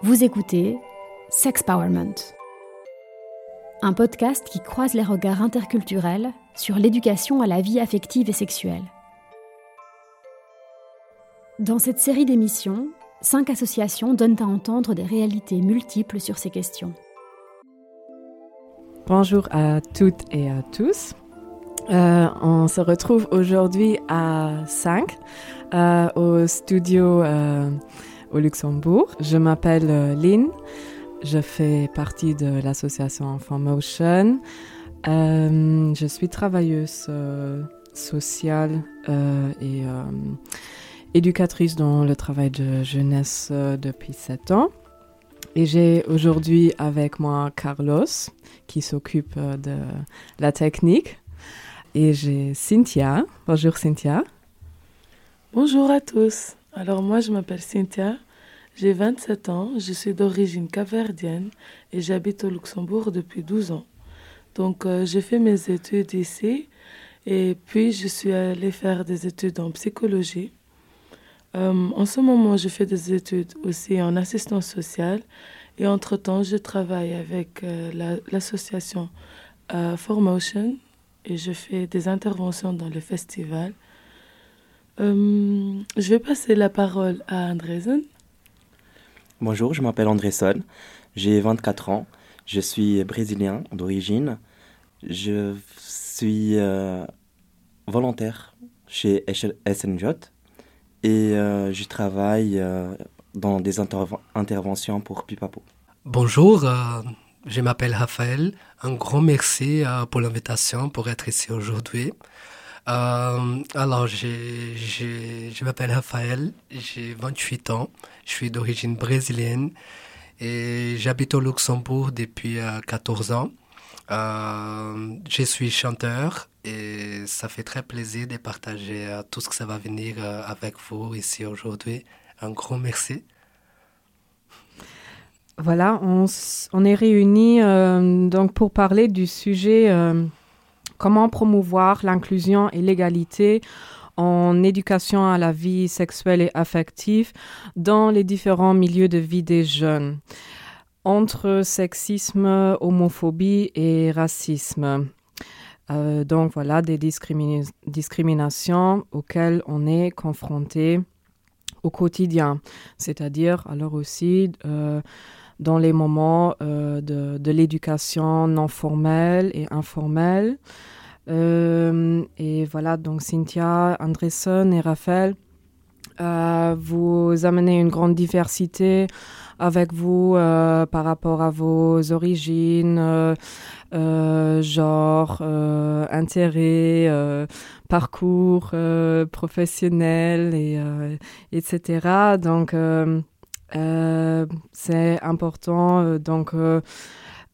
Vous écoutez Sexpowerment, un podcast qui croise les regards interculturels sur l'éducation à la vie affective et sexuelle. Dans cette série d'émissions, cinq associations donnent à entendre des réalités multiples sur ces questions. Bonjour à toutes et à tous. Euh, on se retrouve aujourd'hui à 5 euh, au studio euh, au Luxembourg. Je m'appelle euh, Lynn. Je fais partie de l'association Motion. Euh, je suis travailleuse euh, sociale et éducatrice dans le travail de jeunesse depuis 7 ans. Et j'ai aujourd'hui avec moi Carlos qui s'occupe de la technique. Et j'ai Cynthia. Bonjour Cynthia. Bonjour à tous. Alors moi je m'appelle Cynthia, j'ai 27 ans, je suis d'origine caverdienne et j'habite au Luxembourg depuis 12 ans. Donc euh, j'ai fait mes études ici et puis je suis allée faire des études en psychologie. Euh, en ce moment je fais des études aussi en assistance sociale et entre-temps je travaille avec euh, la- l'association euh, Formotion et je fais des interventions dans les festivals. Euh, je vais passer la parole à Andresen. Bonjour, je m'appelle Andresson, j'ai 24 ans, je suis brésilien d'origine, je suis euh, volontaire chez SNJ et euh, je travaille euh, dans des interv- interventions pour Pipapo. Bonjour, euh, je m'appelle Raphaël. Un grand merci euh, pour l'invitation pour être ici aujourd'hui. Euh, alors, je m'appelle Raphaël, j'ai 28 ans, je suis d'origine brésilienne et j'habite au Luxembourg depuis euh, 14 ans. Euh, je suis chanteur et ça fait très plaisir de partager euh, tout ce que ça va venir euh, avec vous ici aujourd'hui. Un grand merci. Voilà, on, on est réunis euh, donc pour parler du sujet euh, comment promouvoir l'inclusion et l'égalité en éducation à la vie sexuelle et affective dans les différents milieux de vie des jeunes, entre sexisme, homophobie et racisme. Euh, donc voilà, des discrimina- discriminations auxquelles on est confronté au quotidien, c'est-à-dire alors aussi euh, dans les moments euh, de, l'éducation non formelle et informelle. Euh, et voilà, donc Cynthia, Andresson et Raphaël, euh, vous amenez une grande diversité avec vous par rapport à vos origines, euh, genre, intérêts, parcours professionnel, et, etc. Donc, c'est important euh, donc euh,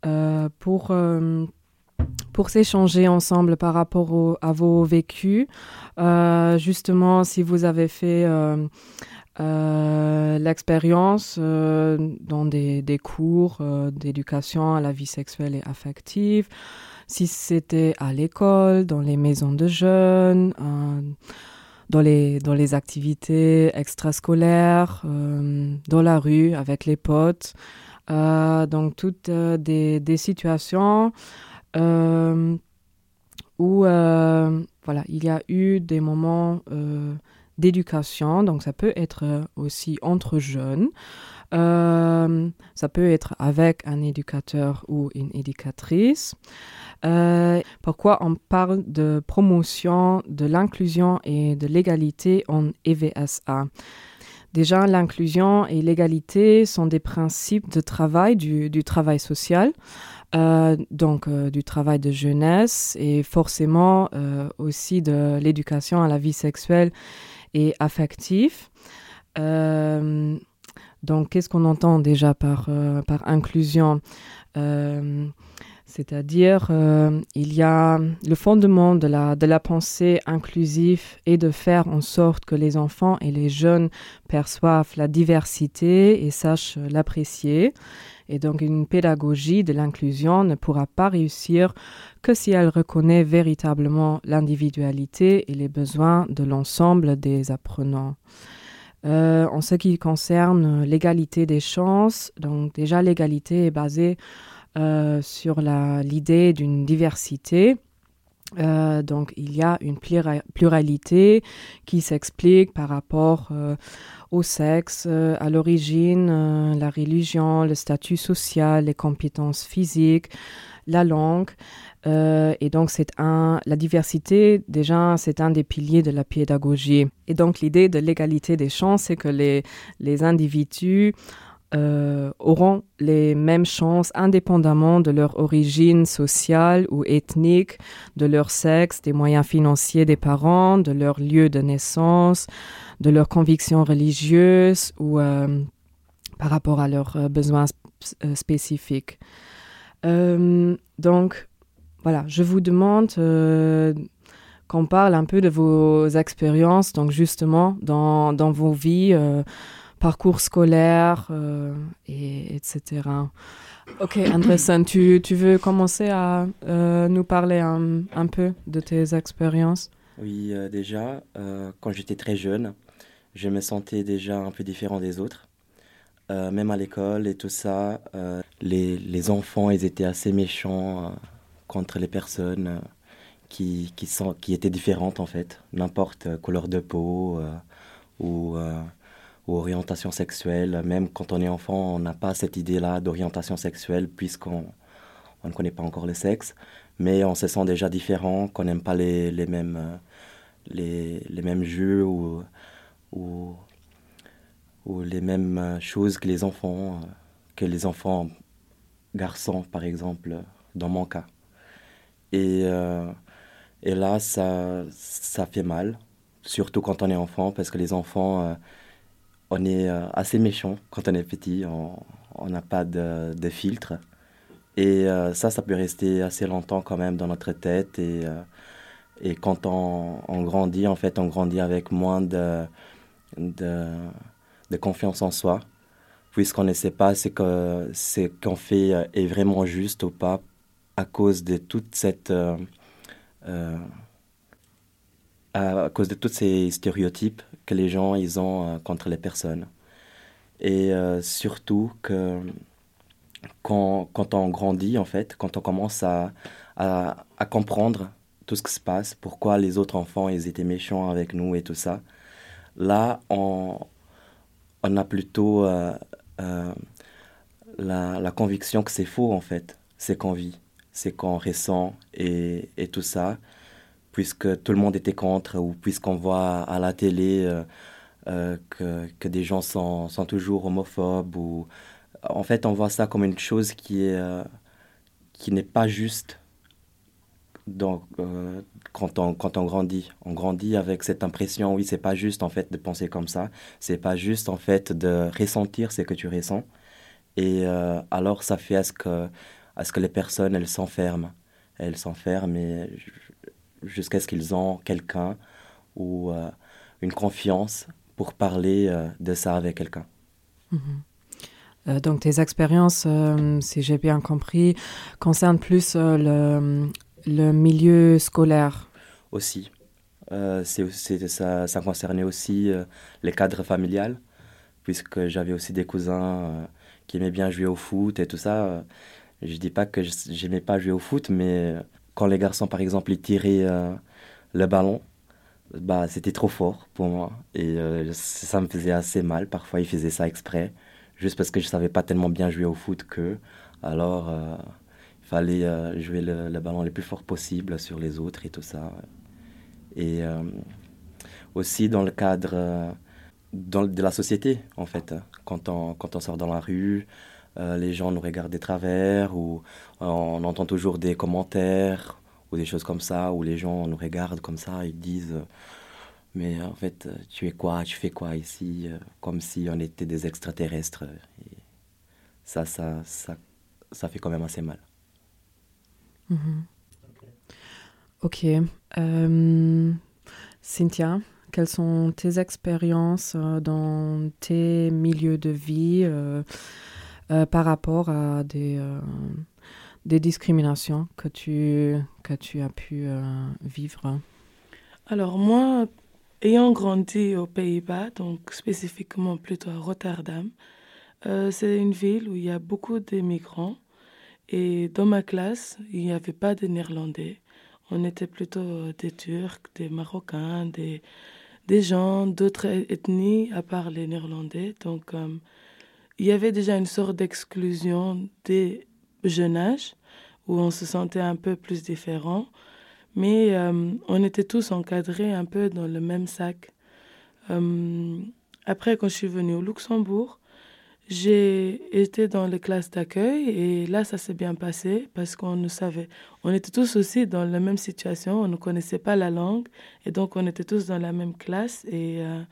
euh, pour euh, pour s'échanger ensemble par rapport à vos vécus. Euh, justement, si vous avez fait euh, euh, l'expérience euh, dans des, des cours euh, d'éducation à la vie sexuelle et affective, si c'était à l'école, dans les maisons de jeunes, euh, dans les, dans les activités extrascolaires, euh, dans la rue avec les potes. Euh, donc toutes euh, des, des situations où voilà, il y a eu des moments d'éducation. Donc ça peut être aussi entre jeunes. Euh, ça peut être avec un éducateur ou une éducatrice. Euh, pourquoi on parle de promotion de l'inclusion et de l'égalité en EVSA Déjà, l'inclusion et l'égalité sont des principes de travail, du, travail social, euh, donc du travail de jeunesse et forcément aussi de l'éducation à la vie sexuelle et affective. Donc, qu'est-ce qu'on entend déjà par, euh, inclusion Euh, C'est-à-dire, euh, il y a le fondement de la, de la pensée inclusive et de faire en sorte que les enfants et les jeunes perçoivent la diversité et sachent l'apprécier. Et donc, une pédagogie de l'inclusion ne pourra pas réussir que si elle reconnaît véritablement l'individualité et les besoins de l'ensemble des apprenants. En ce qui concerne l'égalité des chances, donc déjà l'égalité est basée sur l'idée d'une diversité. Euh, donc il y a une pluralité qui s'explique par rapport euh, au sexe, euh, à l'origine, la religion, le statut social, les compétences physiques, la langue. et donc c'est un, la diversité déjà c'est un des piliers de la pédagogie. Et donc l'idée de l'égalité des chances, c'est que les, les individus euh, auront les mêmes chances indépendamment de leur origine sociale ou ethnique, de leur sexe, des moyens financiers des parents, de leur lieu de naissance, de leurs convictions religieuses ou euh, par rapport à leurs euh, besoins spécifiques. Donc, voilà, je vous demande qu'on parle un peu de vos expériences, donc justement dans, dans vos vies parcours scolaire, euh, et, etc. Ok, Andresen, tu, tu, veux commencer à euh, nous parler un, un, peu de tes expériences? Oui, euh, déjà, quand j'étais très jeune, je me sentais déjà un peu différent des autres. Même à l'école et tout ça, les, les, enfants, ils étaient assez méchants contre les personnes qui, qui, sont, qui étaient différentes en fait, n'importe couleur de peau ou orientation sexuelle. Même quand on est enfant, on n'a pas cette idée-là d'orientation sexuelle puisqu'on on ne connaît pas encore le sexe. Mais on se sent déjà différent, qu'on n'aime pas les, les mêmes, euh, les, les, mêmes jeux ou, ou, les mêmes choses que les enfants, euh, que les enfants garçons, par exemple, dans mon cas. Et, euh, et là, ça, ça fait mal, surtout quand on est enfant, parce que les enfants on est euh, assez méchant quand on est petit, on n'a pas de, filtre. Et euh, ça, ça peut rester assez longtemps quand même dans notre tête. Et, euh, et quand on, grandit, en fait, on grandit avec moins de, de, confiance en soi, puisqu'on ne sait pas ce qu'on ce qu'on fait est vraiment juste ou pas à cause de toute cette à cause de tous ces stéréotypes que les gens ils ont euh, contre les personnes. Et euh, surtout que quand, quand, on grandit, en fait, quand on commence à, à, comprendre tout ce qui se passe, pourquoi les autres enfants ils étaient méchants avec nous et tout ça, là on, on a plutôt euh, la, la, conviction que c'est faux en fait, c'est qu'on vit, c'est qu'on ressent et, tout ça puisque tout le monde était contre, ou puisqu'on voit à la télé euh, euh, que, que, des gens sont, sont, toujours homophobes. Ou... En fait, on voit ça comme une chose qui euh, qui n'est pas juste donc, quand, on, quand on grandit. On grandit avec cette impression, oui, c'est pas juste en fait de penser comme ça, c'est pas juste en fait de ressentir ce que tu ressens. Et alors, ça fait à ce que, à ce que les personnes, elles s'enferment. Elles s'enferment jusqu'à ce qu'ils ont quelqu'un ou euh, une confiance pour parler euh, de ça avec quelqu'un. Mhm. Euh, donc tes expériences, si j'ai bien compris, concernent plus le, le, milieu scolaire. Aussi. c'est, ça, concernait aussi les cadres familiales, puisque j'avais aussi des cousins qui aimaient bien jouer au foot et tout ça. Je dis pas que j'aimais pas jouer au foot, mais quand les garçons, par exemple, ils tiraient euh, le ballon, bah, c'était trop fort pour moi. Et euh, ça me faisait assez mal. Parfois, ils faisaient ça exprès, juste parce que je savais pas tellement bien jouer au foot qu'eux. Alors, euh, fallait jouer le, ballon le plus fort possible sur les autres et tout ça. Et aussi dans le cadre dans, de la société, en fait. Quand on, quand on sort dans la rue, euh, les gens nous regardent de travers ou euh, on entend toujours des commentaires ou des choses comme ça où les gens nous regardent comme ça, ils disent mais en fait tu es quoi, tu fais quoi ici, comme si on était des extraterrestres. Ça, ça, ça, ça fait quand même assez mal. Mhm. Ok. Euh, Cynthia, quelles sont tes expériences dans tes milieux de vie euh, par rapport à des, euh, des discriminations que tu, que tu as pu euh, vivre? Alors moi, ayant grandi aux Pays-Bas, donc spécifiquement plutôt à Rotterdam, euh, c'est une ville où il y a beaucoup d'immigrants. Et dans ma classe, il n'y avait pas de Néerlandais. On était plutôt des Turcs, des Marocains, des, gens d'autres ethnies à part les Néerlandais. Donc, euh, il y avait déjà une sorte d'exclusion des jeunes âges où on se sentait un peu plus différent. Mais euh, on était tous encadrés un peu dans le même sac. Euh, après, quand je suis venue au Luxembourg, j'ai été dans les classes d'accueil et là, ça s'est bien passé parce qu'on ne savait, on était tous aussi dans la même situation, on ne connaissait pas la langue et donc on était tous dans la même classe et euh,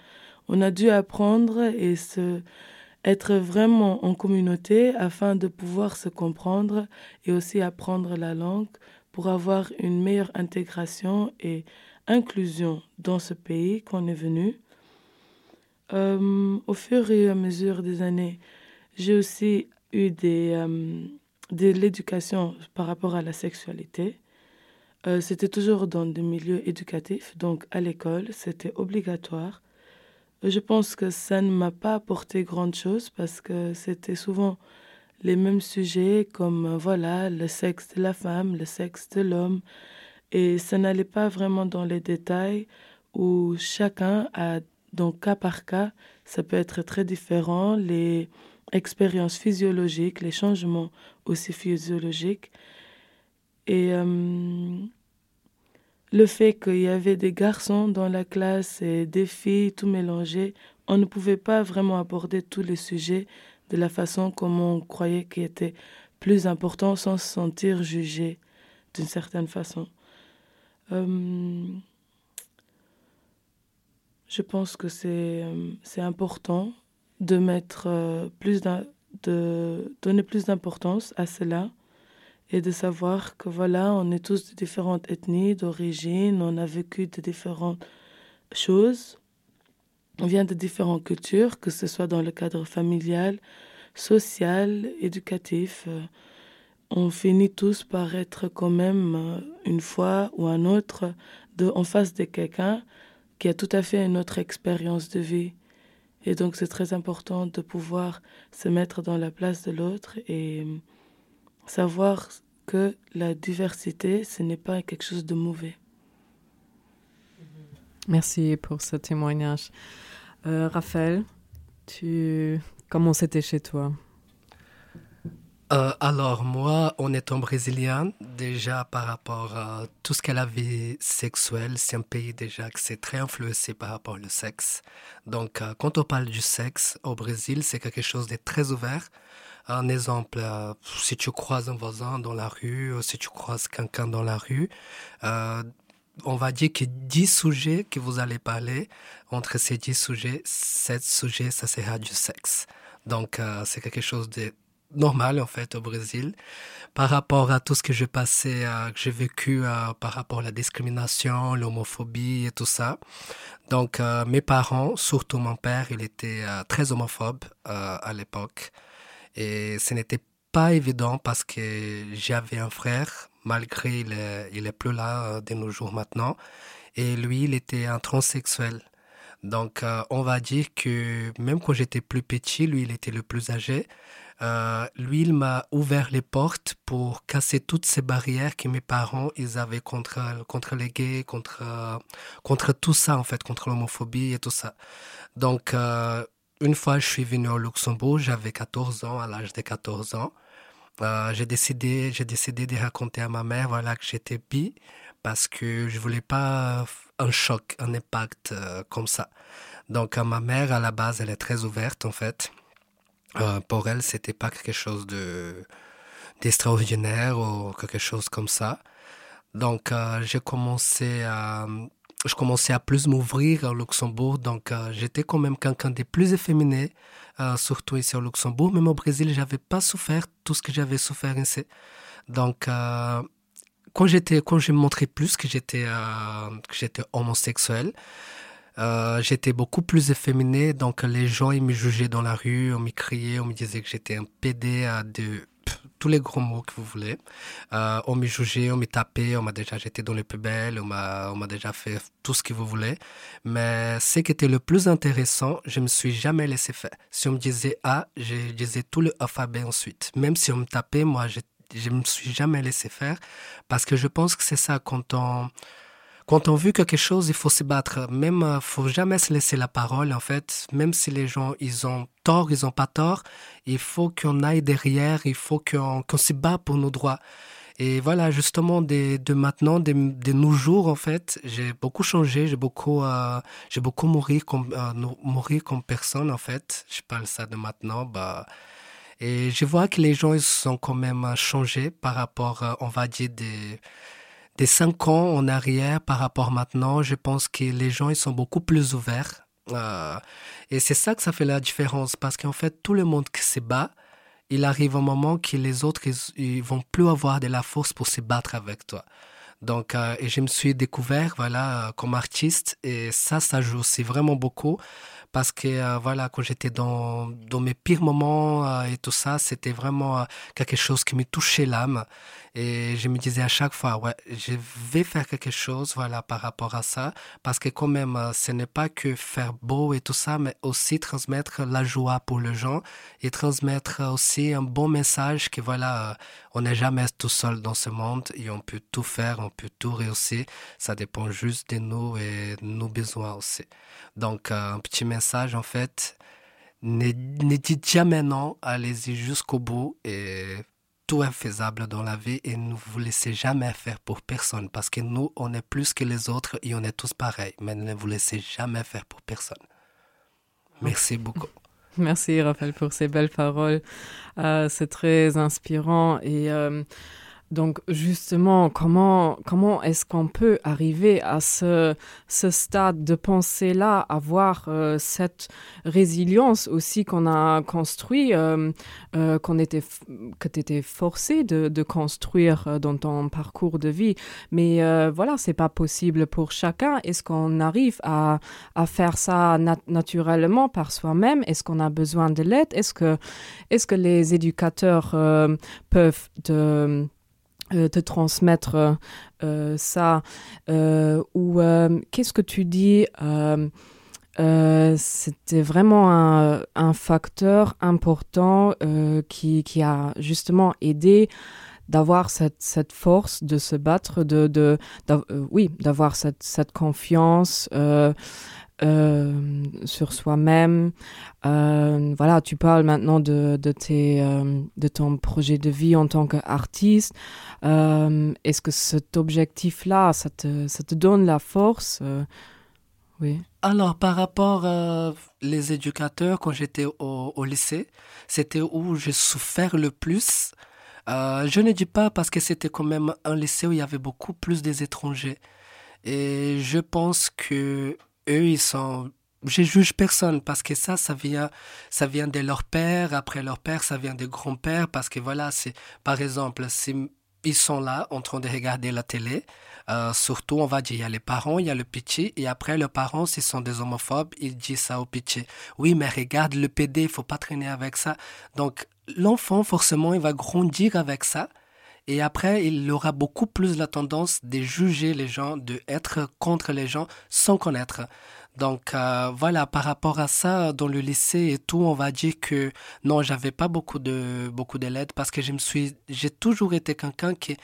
on a dû apprendre et se, être vraiment en communauté afin de pouvoir se comprendre et aussi apprendre la langue pour avoir une meilleure intégration et inclusion dans ce pays qu'on est venu. Euh, au fur et à mesure des années, j'ai aussi eu des, euh, de l'éducation par rapport à la sexualité. Euh, c'était toujours dans des milieux éducatifs, donc à l'école, c'était obligatoire. Je pense que ça ne m'a pas apporté grand chose parce que c'était souvent les mêmes sujets comme voilà le sexe de la femme, le sexe de l'homme et ça n'allait pas vraiment dans les détails où chacun a donc, cas par cas, ça peut être très différent. Les expériences physiologiques, les changements aussi physiologiques. Et euh, le fait qu'il y avait des garçons dans la classe et des filles, tout mélangé, on ne pouvait pas vraiment aborder tous les sujets de la façon comme on croyait qu'il était plus important sans se sentir jugé d'une certaine façon. Euh, je pense que c'est euh, c'est important de mettre euh, plus de donner plus d'importance à cela et de savoir que voilà, on est tous de différentes ethnies, d'origine, on a vécu de différentes choses, on vient de différentes cultures, que ce soit dans le cadre familial, social, éducatif. Euh, on finit tous par être quand même une fois ou un autre de, en face de quelqu'un qui a tout à fait une autre expérience de vie. Et donc c'est très important de pouvoir se mettre dans la place de l'autre et euh, savoir que la diversité, ce n'est pas quelque chose de mauvais. Merci pour ce témoignage. Euh, Raphaël, tu... comment c'était chez toi? Euh, alors moi, en étant brésilien, déjà par rapport à tout ce qu'est la vie sexuelle, c'est un pays déjà qui c'est très influencé par rapport au sexe. Donc euh, quand on parle du sexe au Brésil, c'est quelque chose de très ouvert. Un exemple, euh, si tu croises un voisin dans la rue, si tu croises quelqu'un dans la rue, on va dire que 10 sujets que vous allez parler, entre ces 10 sujets, 7 sujets, ça sera du sexe. Donc, c'est quelque chose de normal en fait au Brésil par rapport à tout ce que j'ai passé, euh, que j'ai vécu euh, par rapport à la discrimination, l'homophobie et tout ça. Donc euh, mes parents, surtout mon père, il était très homophobe à l'époque et ce n'était pas évident parce que j'avais un frère, malgré il est, il est plus là de nos jours maintenant, et lui il était un transsexuel. Donc on va dire que même quand j'étais plus petit, lui il était le plus âgé. Euh, lui, il m'a ouvert les portes pour casser toutes ces barrières que mes parents ils avaient contre, contre les gays, contre, contre tout ça, en fait, contre l'homophobie et tout ça. Donc, euh, une fois, je suis venu au Luxembourg, j'avais 14 ans, à l'âge de 14 ans. Euh, j'ai décidé, j'ai décidé de raconter à ma mère, voilà, que j'étais bi, parce que je voulais pas un choc, un impact comme ça. Donc, ma mère, à la base, elle est très ouverte, en fait. Euh, pour elle, c'était pas quelque chose de d'extraordinaire ou quelque chose comme ça. Donc, euh, j'ai commencé à je commençais à plus m'ouvrir au Luxembourg, donc euh, j'étais quand même quelqu'un de plus efféminé, surtout ici au Luxembourg. Même au Brésil, j'avais pas souffert tout ce que j'avais souffert ici. Donc, quand j'étais, quand j'ai montré plus que j'étais, que j'étais homosexuel, euh, j'étais beaucoup plus efféminé, donc les gens ils me jugeaient dans la rue, on me criait, on me disait que j'étais un PD à de tous les gros mots que vous voulez. Euh, on m'a jugé, on m'a tapé, on m'a déjà jeté dans les poubelles, on m'a, on m'a déjà fait tout ce que vous voulez. Mais ce qui était le plus intéressant, je me suis jamais laissé faire. Si on me disait A, je disais tout le alphabet ensuite. Même si on me tapait, moi, je, je me suis jamais laissé faire parce que je pense que c'est ça quand on quand on veut quelque chose, il faut se battre. Même, euh, faut jamais se laisser la parole, en fait. Même si les gens, ils ont tort, ils ont pas tort, il faut qu'on aille derrière, il faut qu'on se bat pour nos droits. Et voilà, justement, de, maintenant, de, nos jours, en fait, j'ai beaucoup changé, j'ai beaucoup, euh, beaucoup mouru comme, euh, comme personne, en fait. Je parle ça de maintenant, bah, et je vois que les gens, ils sont quand même changés par rapport, euh, on va dire, des, des cinq ans en arrière par rapport maintenant, je pense que les gens ils sont beaucoup plus ouverts. Euh, et c'est ça que ça fait la différence parce qu'en fait, tout le monde qui se bat, il arrive un moment que les autres, ils, vont plus avoir de la force pour se battre avec toi. Donc, euh, et je me suis découvert, voilà, comme artiste, et ça, ça joue aussi vraiment beaucoup parce que euh, voilà, quand j'étais dans, dans mes pires moments euh, et tout ça, c'était vraiment quelque chose qui me touchait l'âme. Et je me disais à chaque fois, ouais, je vais faire quelque chose, voilà, par rapport à ça, parce que quand même, ce n'est pas que faire beau et tout ça, mais aussi transmettre la joie pour les gens et transmettre aussi un bon message que voilà, on n'est jamais tout seul dans ce monde et on peut tout faire, peut tout réussir. Ça dépend juste de nous et de nos besoins aussi. Donc, un petit message, en fait, ne, dites jamais non, allez-y jusqu'au bout et tout est faisable dans la vie et ne vous laissez jamais faire pour personne parce que nous, on est plus que les autres et on est tous pareils, mais ne vous laissez jamais faire pour personne. Merci beaucoup. Merci Raphaël pour ces belles paroles. Euh, c'est très inspirant et euh, donc justement, comment, comment est-ce qu'on peut arriver à ce, ce stade de pensée-là, avoir euh, cette résilience aussi qu'on a construit, euh, euh, qu'on était, que tu étais forcé de, de construire euh, dans ton parcours de vie. Mais euh, voilà, c'est pas possible pour chacun. Est-ce qu'on arrive à, à faire ça nat naturellement par soi-même? Est-ce qu'on a besoin de l'aide? Est-ce que, est que les éducateurs peuvent euh, te transmettre euh, ça. Euh, ou euh, qu'est-ce que tu dis euh, euh, c'était vraiment un, un, facteur important euh, qui, qui a justement aidé d'avoir cette, cette force de se battre de, de, euh, oui d'avoir cette, cette confiance euh, sur soi-même. Euh, voilà, tu parles maintenant de, de, tes, euh, de ton projet de vie en tant qu'artiste. Est-ce que cet objectif-là, ça te, ça te donne la force? Oui. Alors, par rapport euh, les éducateurs, quand j'étais au, lycée, c'était où j'ai souffert le plus. Je ne dis pas parce que c'était quand même un lycée où il y avait beaucoup plus des étrangers. Et je pense que eux, ils sont je juge personne parce que ça, ça vient, ça vient de leur père. Après leur père, ça vient des grands-pères parce que voilà, c'est par exemple, ils sont là en train de regarder la télé. Euh, surtout, on va dire, il y a les parents, il y a le petit, et après, les parents, s'ils sont des homophobes, ils disent ça au petit. Oui, mais regarde le PD, il faut pas traîner avec ça. Donc, l'enfant, forcément, il va grandir avec ça. Et après, il aura beaucoup plus la tendance de juger les gens, de être contre les gens sans connaître. Donc euh, voilà, par rapport à ça, dans le lycée et tout, on va dire que non, j'avais pas beaucoup de beaucoup de parce que je me suis, j'ai toujours été quelqu'un qui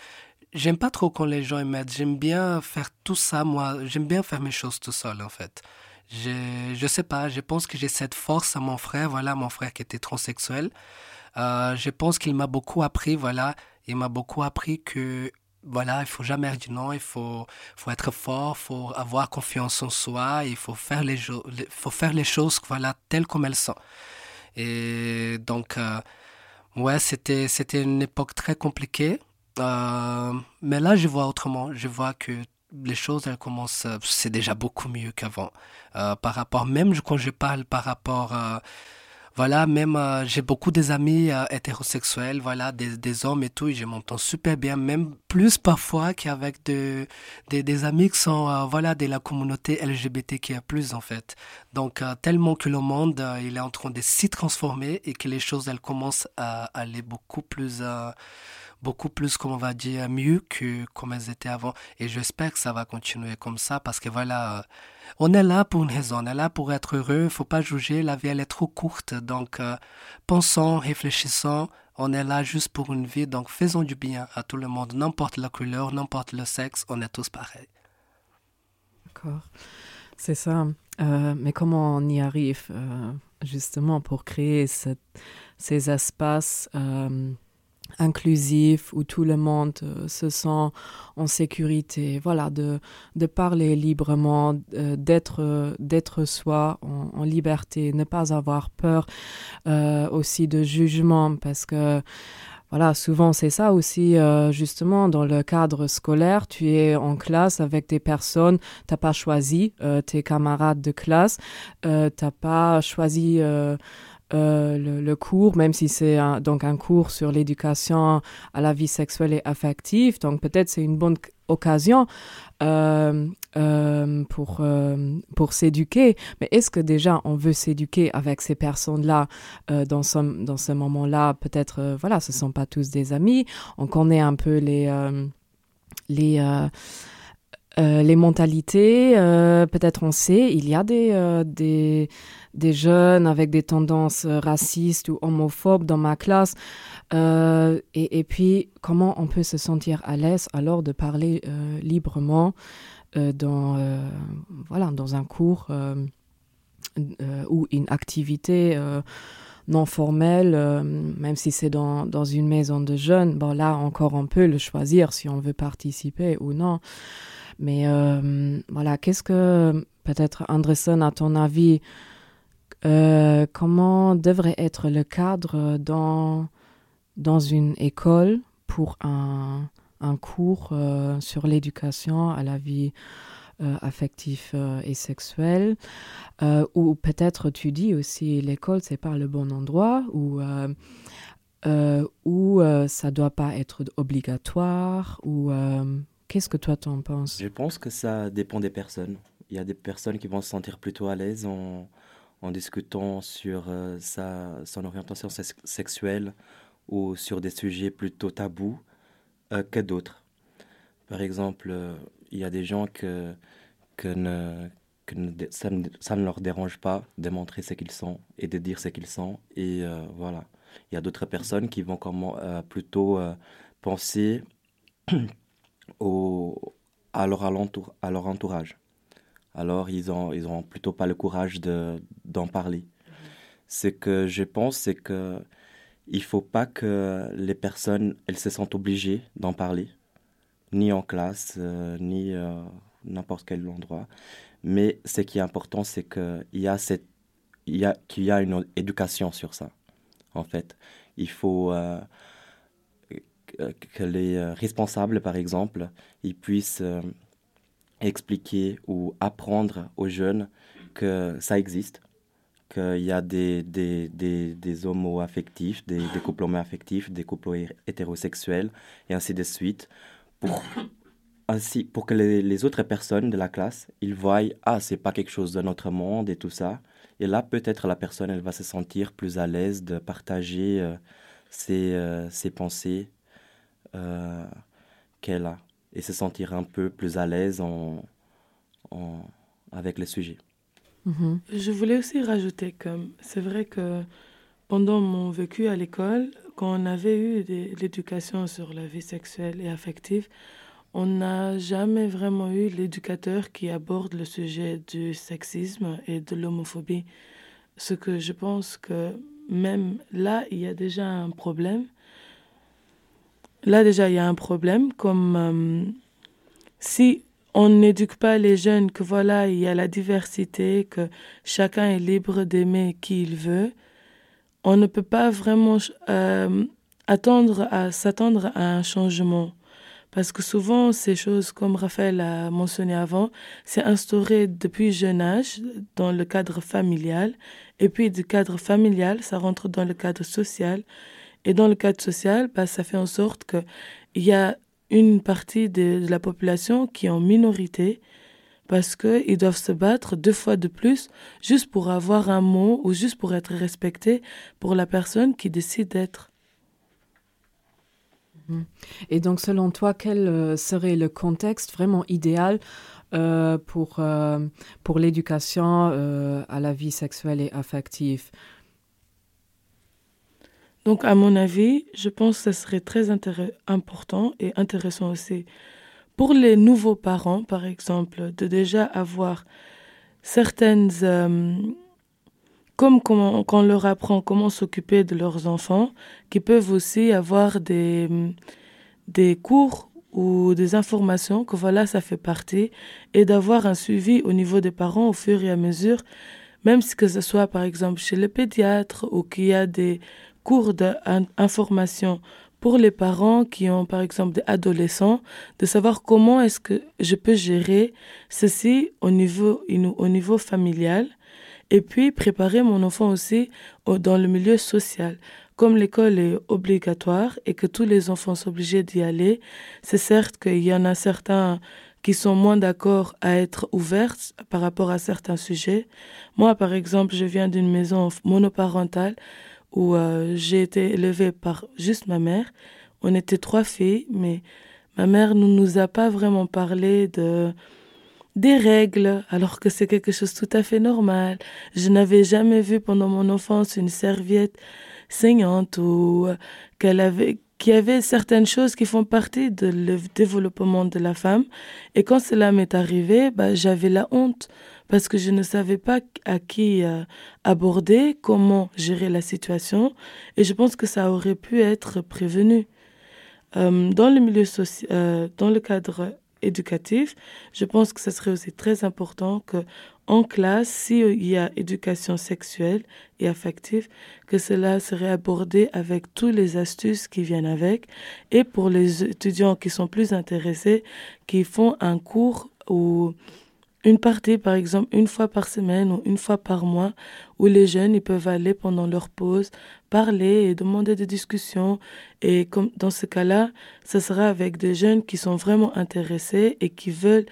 j'aime pas trop quand les gens m'aident. J'aime bien faire tout ça moi. J'aime bien faire mes choses tout seul en fait. Je je sais pas. Je pense que j'ai cette force à mon frère. Voilà, mon frère qui était transsexuel. Euh, je pense qu'il m'a beaucoup appris. Voilà il m'a beaucoup appris que voilà, il faut jamais dire non, il faut, faut être fort, il faut avoir confiance en soi, il faut faire les, faut faire les choses voilà, telles comme elles sont. Et donc, euh, ouais, c'était, c'était une époque très compliquée. Euh, mais là, je vois autrement. Je vois que les choses, elles commencent, c'est déjà beaucoup mieux qu'avant. Euh, par rapport, même quand je parle par rapport voilà, même euh, j'ai beaucoup des amis euh, hétérosexuels, voilà, des, des, hommes et tout, et je m'entends super bien, même plus parfois qu'avec de, des, amis qui sont, euh, voilà, de la communauté LGBTQIA+, en fait. Donc, tellement que le monde, il est en train de s'y transformer et que les choses, elles commencent à aller beaucoup plus beaucoup plus, comme on va dire, mieux que comme elles étaient avant. Et j'espère que ça va continuer comme ça parce que voilà, on est là pour une raison, on est là pour être heureux, faut pas juger, la vie elle est trop courte. Donc, euh, pensons, réfléchissons, on est là juste pour une vie, donc faisons du bien à tout le monde, n'importe la couleur, n'importe le sexe, on est tous pareils. D'accord, c'est ça. Euh, mais comment on y arrive justement pour créer ces espaces inclusif où tout le monde euh, se sent en sécurité, voilà, de, de parler librement, euh, d'être d'être soi en, liberté, ne pas avoir peur euh, aussi de jugement parce que voilà, souvent c'est ça aussi, justement, dans le cadre scolaire, tu es en classe avec des personnes, t'as pas choisi tes camarades de classe, t'as pas choisi euh, le, cours, même si c'est donc un cours sur l'éducation à la vie sexuelle et affective. Donc peut-être c'est une bonne occasion euh, euh, pour, pour s'éduquer. Mais est-ce que déjà on veut s'éduquer avec ces personnes-là dans ce, dans ce moment-là? Peut-être, voilà, ce ne sont pas tous des amis. On connaît un peu les... les les mentalités, peut-être on sait, il y a des, des, des jeunes avec des tendances euh, racistes ou homophobes dans ma classe. Euh, et, puis, comment on peut se sentir à l'aise alors de parler euh, librement dans, voilà, dans un cours ou une activité non formelle, même si c'est dans, dans, une maison de jeunes. Bon, là, encore, on peut le choisir si on veut participer ou non. Mais voilà, qu'est-ce que, peut-être, Andresson, à ton avis, euh, comment devrait être le cadre dans, dans une école pour un, un cours euh, sur l'éducation à la vie euh, affective et sexuelle? Ou peut-être tu dis aussi l'école c'est pas le bon endroit ou ou ça doit pas être obligatoire ou qu'est-ce que toi t'en penses? Je pense que ça dépend des personnes. Il y a des personnes qui vont se sentir plutôt à l'aise en en discutant sur euh, sa, son orientation sexuelle ou sur des sujets plutôt tabous euh, que d'autres. Par exemple, euh, il y a des gens que, que, ne, que ça, ne, ça, ne, leur dérange pas de montrer ce qu'ils sont et de dire ce qu'ils sont. Et voilà. Il y a d'autres personnes qui vont comment, plutôt penser au, à, leur alentour, à leur entourage alors ils n'ont ils ont plutôt pas le courage d'en parler. Ce que je pense, c'est que il faut pas que les personnes elles se sentent obligées d'en parler, ni en classe, euh, ni euh, n'importe quel endroit. Mais ce qui est important, c'est qu'il y a y a y a une éducation sur ça. En fait, il faut euh, que les responsables, par exemple, ils puissent expliquer ou apprendre aux jeunes que ça existe, qu'il y a des, des, des, des homo-affectifs, des, des couples homo-affectifs, des couples hétérosexuels, et ainsi de suite, pour, ainsi, pour que les, autres personnes de la classe, ils voient, ah, c'est pas quelque chose de notre monde et tout ça. Et là, peut-être la personne, elle va se sentir plus à l'aise de partager euh, ses, euh, ses, pensées euh, qu'elle a et se sentir un peu plus à l'aise en, en, avec le sujet. Mhm. Je voulais aussi rajouter que c'est vrai que pendant mon vécu à l'école, quand on avait eu l'éducation sur la vie sexuelle et affective, on n'a jamais vraiment eu l'éducateur qui aborde le sujet du sexisme et de l'homophobie. Ce que je pense que même là, il y a déjà un problème Là, déjà, il y a un problème, comme euh, si on n'éduque pas les jeunes que voilà, il y a la diversité, que chacun est libre d'aimer qui il veut, on ne peut pas vraiment euh, attendre à s'attendre à un changement Parce que souvent, ces choses, comme Raphaël a mentionné avant, c'est instauré depuis jeune âge dans le cadre familial. Et puis, du cadre familial, ça rentre dans le cadre social. Et dans le cadre social, bah, ça fait en sorte qu'il y a une partie de, la population qui est en minorité parce qu'ils doivent se battre deux fois de plus juste pour avoir un mot ou juste pour être respectés pour la personne qui décide d'être. Mhm. Et donc, selon toi, quel euh, serait le contexte vraiment idéal euh, pour, euh, pour l'éducation à la vie sexuelle et affective? Donc, à mon avis, je pense que ce serait très important et intéressant aussi pour les nouveaux parents, par exemple, de déjà avoir certaines... Euh, comme quand on leur apprend comment s'occuper de leurs enfants, qui peuvent aussi avoir des, cours ou des informations que voilà, ça fait partie, et d'avoir un suivi au niveau des parents au fur et à mesure, même si que ce soit par exemple chez le pédiatre ou qu'il y a des cours d'information pour les parents qui ont par exemple des adolescents, de savoir comment est-ce que je peux gérer ceci au niveau, au niveau familial et puis préparer mon enfant aussi dans le milieu social. Comme l'école est obligatoire et que tous les enfants sont obligés d'y aller, c'est certes qu'il y en a certains qui sont moins d'accord à être ouverts par rapport à certains sujets. Moi, par exemple, je viens d'une maison monoparentale où euh, j'ai été élevée par juste ma mère. On était trois filles, mais ma mère ne nous a pas vraiment parlé de des règles, alors que c'est quelque chose tout à fait normal. Je n'avais jamais vu pendant mon enfance une serviette saignante ou euh, qu'elle avait qu'il y avait certaines choses qui font partie de le développement de la femme. Et quand cela m'est arrivé, bah, j'avais la honte parce que je ne savais pas à qui euh, aborder, comment gérer la situation. Et je pense que ça aurait pu être prévenu. Euh, dans le milieu euh, dans le cadre éducatif, je pense que ce serait aussi très important que en classe, s'il y a éducation sexuelle et affective, que cela serait abordé avec toutes les astuces qui viennent avec. Et pour les étudiants qui sont plus intéressés, qui font un cours ou une partie, par exemple, une fois par semaine ou une fois par mois, où les jeunes ils peuvent aller pendant leur pause, parler et demander des discussions. Et comme dans ce cas-là, ce sera avec des jeunes qui sont vraiment intéressés et qui veulent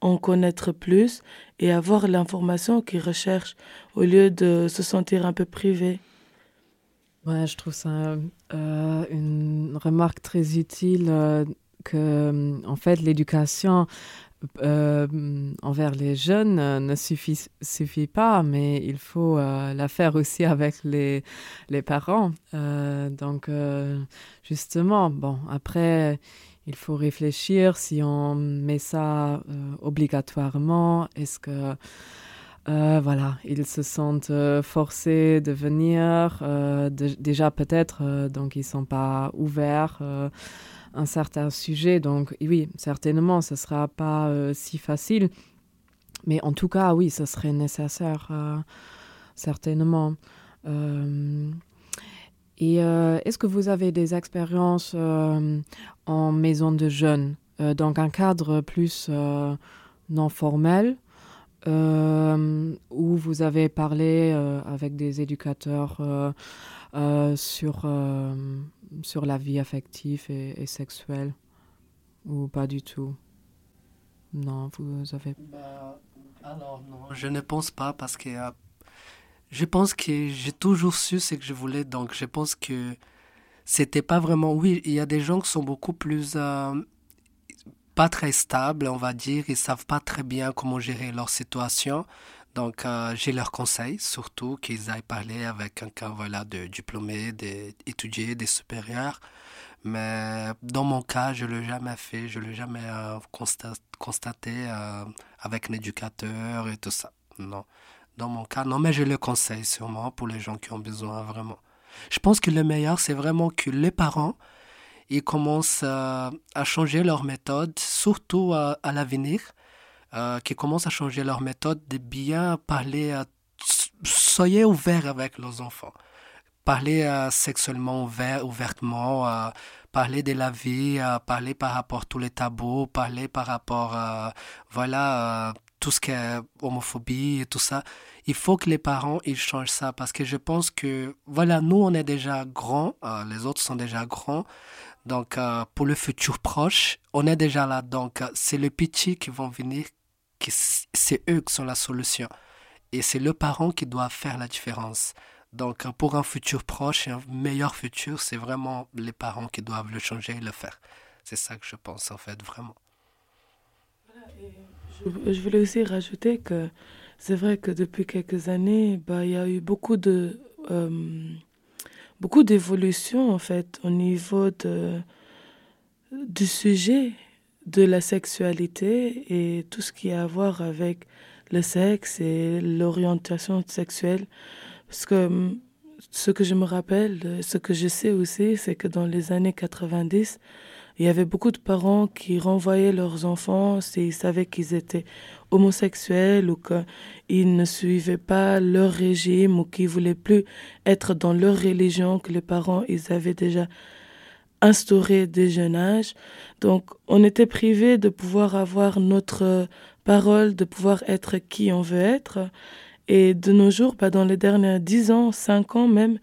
en connaître plus et avoir l'information qu'ils recherchent au lieu de se sentir un peu privé. Ouais, je trouve ça euh, une remarque très utile euh, que, en fait, l'éducation euh, envers les jeunes euh, ne suffit, pas, mais il faut euh, la faire aussi avec les, parents. Donc, justement, bon, après, il faut réfléchir si on met ça obligatoirement. Est-ce que, voilà, ils se sentent forcés de venir déjà peut-être, donc ils sont pas ouverts. Un certain sujet. Donc oui, certainement, ce ne sera pas euh, si facile. Mais en tout cas, oui, ce serait nécessaire, euh, certainement. Euh, et est-ce que vous avez des expériences en maison de jeunes, dans un cadre plus non formel, où vous avez parlé avec des éducateurs sur, sur la vie affective et, sexuelle ou pas du tout? Non, vous avez. Bah, alors non, je ne pense pas parce que euh, je pense que j'ai toujours su ce que je voulais, donc je pense que c'était pas vraiment. Oui, il y a des gens qui sont beaucoup plus euh, pas très stables, on va dire, ils savent pas très bien comment gérer leur situation. Donc, euh, j'ai leurs conseils, surtout qu'ils aillent parler avec quelqu'un voilà, de diplômé, d'étudié, des supérieurs. Mais dans mon cas, je ne l'ai jamais fait, je ne l'ai jamais euh, consta constaté euh, avec un éducateur et tout ça. Non. Dans mon cas, non, mais je le conseille sûrement pour les gens qui ont besoin vraiment. Je pense que le meilleur, c'est vraiment que les parents, ils commencent à changer leur méthode, surtout à l'avenir, euh, qui commencent à changer leur méthode de bien parler, à, soyez ouverts avec leurs enfants. Parler euh, sexuellement ouvert, ouvertement, euh, parler de la vie, parler par rapport à tous les tabous, parler par rapport, à voilà, tout ce qui est homophobie et tout ça. Il faut que les parents, ils changent ça parce que je pense que, voilà, nous, on est déjà grands, les autres sont déjà grands. Donc, pour le futur proche, on est déjà là. Donc, c'est les petits qui vont venir, c'est eux qui sont la solution. Et c'est le parent qui doit faire la différence. Donc, pour un futur proche et un meilleur futur, c'est vraiment les parents qui doivent le changer et le faire. C'est ça que je pense, en fait, vraiment. je, voulais aussi rajouter que c'est vrai que depuis quelques années, bah, il y a eu beaucoup de. Euh, beaucoup d'évolution, en fait, au niveau de, du sujet de la sexualité et tout ce qui a à voir avec le sexe et l'orientation sexuelle. Parce que hum, ce que je me rappelle, ce que je sais aussi, c'est que dans les années 90, il y avait beaucoup de parents qui renvoyaient leurs enfants s'ils savaient qu'ils étaient homosexuels ou qu'ils ne suivaient pas leur régime ou qu'ils voulaient plus être dans leur religion que les parents ils avaient déjà instauré dès jeune âge. Donc on était privé de pouvoir avoir notre parole, de pouvoir être qui on veut être. Et de nos jours, bah, dans les derniers 10 ans, 5 ans même,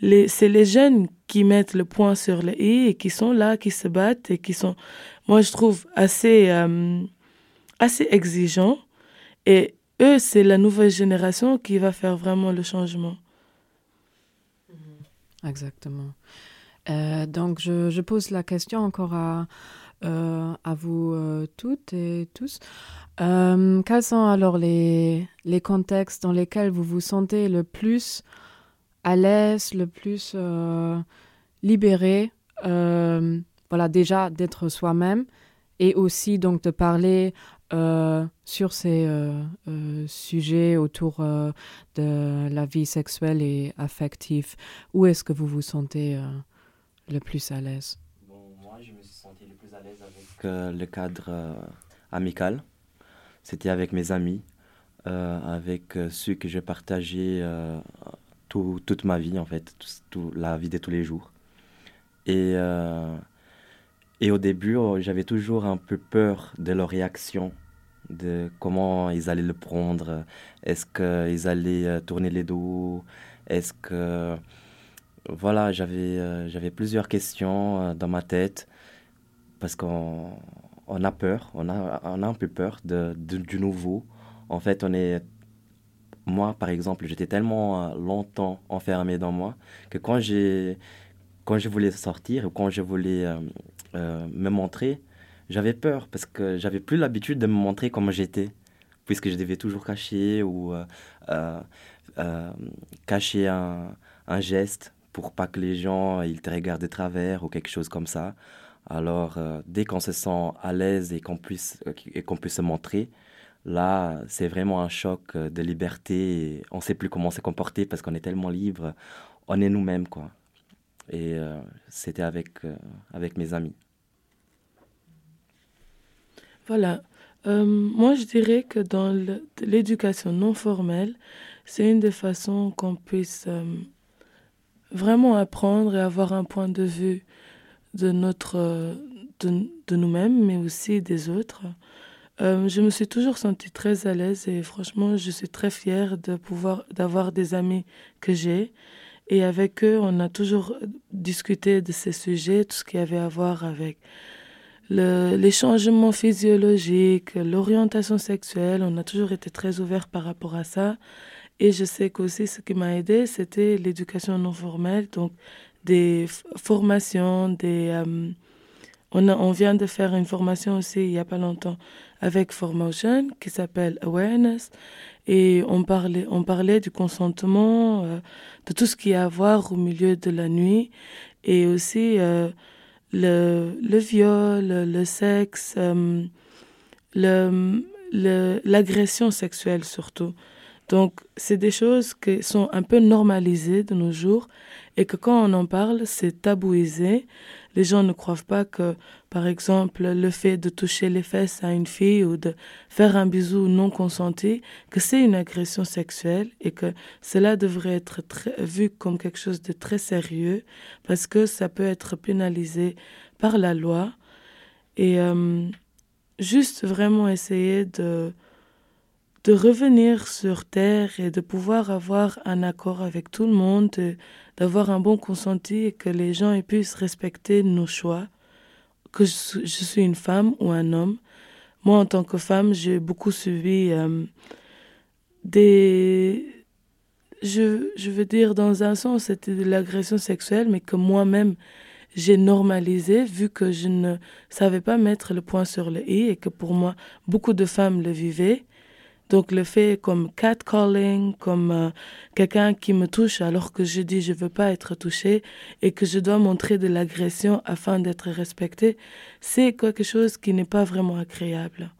c'est les jeunes qui mettent le point sur le i et qui sont là, qui se battent et qui sont, moi je trouve, assez, euh, assez exigeants. Et eux, c'est la nouvelle génération qui va faire vraiment le changement. Exactement. Euh, donc je, pose la question encore à, euh, vous toutes et tous. quels sont alors les, contextes dans lesquels vous vous sentez le plus à l'aise, le plus euh, libéré, euh, voilà, déjà d'être soi-même et aussi donc de parler euh, sur ces sujets autour de la vie sexuelle et affective? Où est-ce que vous vous sentez le plus à l'aise? Bon, Moi, je me suis senti le plus à l'aise avec le cadre amical. C'était avec mes amis, avec ceux que j'ai partagé toute ma vie, en fait, tout, la vie de tous les jours. Et, euh, et au début, oh, j'avais toujours un peu peur de leur réaction, de comment ils allaient le prendre. Est-ce qu'ils allaient euh, tourner les dos? Est-ce que. Voilà, j'avais euh, j'avais plusieurs questions dans ma tête parce qu'on on a peur, on a, on a un peu peur de, du nouveau. En fait, on est moi, par exemple, j'étais tellement euh, longtemps enfermé dans moi que quand, quand je voulais sortir ou quand je voulais euh, euh, me montrer, j'avais peur parce que j'avais plus l'habitude de me montrer comme j'étais, puisque je devais toujours cacher ou cacher un, geste pour pas que les gens ils te regardent de travers ou quelque chose comme ça. Alors, dès qu'on se sent à l'aise et qu'on puisse, et qu'on puisse se montrer, Là, c'est vraiment un choc euh, de liberté. on ne sait plus comment se comporter parce qu'on est tellement libre. On est nous-mêmes, quoi. Et euh, c'était avec, euh, avec mes amis. Voilà. moi, je dirais que dans l'éducation non formelle, c'est une des façons qu'on puisse vraiment apprendre et avoir un point de vue de, notre, de, de nous-mêmes, mais aussi des autres. Euh, je me suis toujours sentie très à l'aise et franchement, je suis très fière de pouvoir d'avoir des amis que j'ai. Et avec eux, on a toujours discuté de ces sujets, tout ce qui avait à voir avec le, les changements physiologiques, l'orientation sexuelle. On a toujours été très ouverts par rapport à ça. Et je sais qu'aussi, ce qui m'a aidé, c'était l'éducation non formelle, donc des formations, des... Euh, on, on vient de faire une formation aussi il n'y a pas longtemps avec Formotion qui s'appelle Awareness. Et on parlait, on parlait du consentement, euh, de tout ce qui a à voir au milieu de la nuit et aussi euh, le, le, viol, le sexe, euh, l'agression sexuelle surtout. Donc, c'est des choses qui sont un peu normalisées de nos jours et que quand on en parle, c'est tabouisé. les gens ne croient pas que, par exemple, le fait de toucher les fesses à une fille ou de faire un bisou non consenti, que c'est une agression sexuelle et que cela devrait être vu comme quelque chose de très sérieux parce que ça peut être pénalisé par la loi. Et euh, juste vraiment essayer de de revenir sur Terre et de pouvoir avoir un accord avec tout le monde, d'avoir un bon consenti et que les gens puissent respecter nos choix, que je, suis une femme ou un homme. Moi, en tant que femme, j'ai beaucoup suivi euh, des... Je, je veux dire, dans un sens, c'était de l'agression sexuelle, mais que moi-même, j'ai normalisé vu que je ne savais pas mettre le point sur le i et que pour moi, beaucoup de femmes le vivaient. Donc le fait comme catcalling, comme euh, quelqu'un qui me touche alors que je dis je veux pas être touché et que je dois montrer de l'agression afin d'être respecté, c'est quelque chose qui n'est pas vraiment agréable.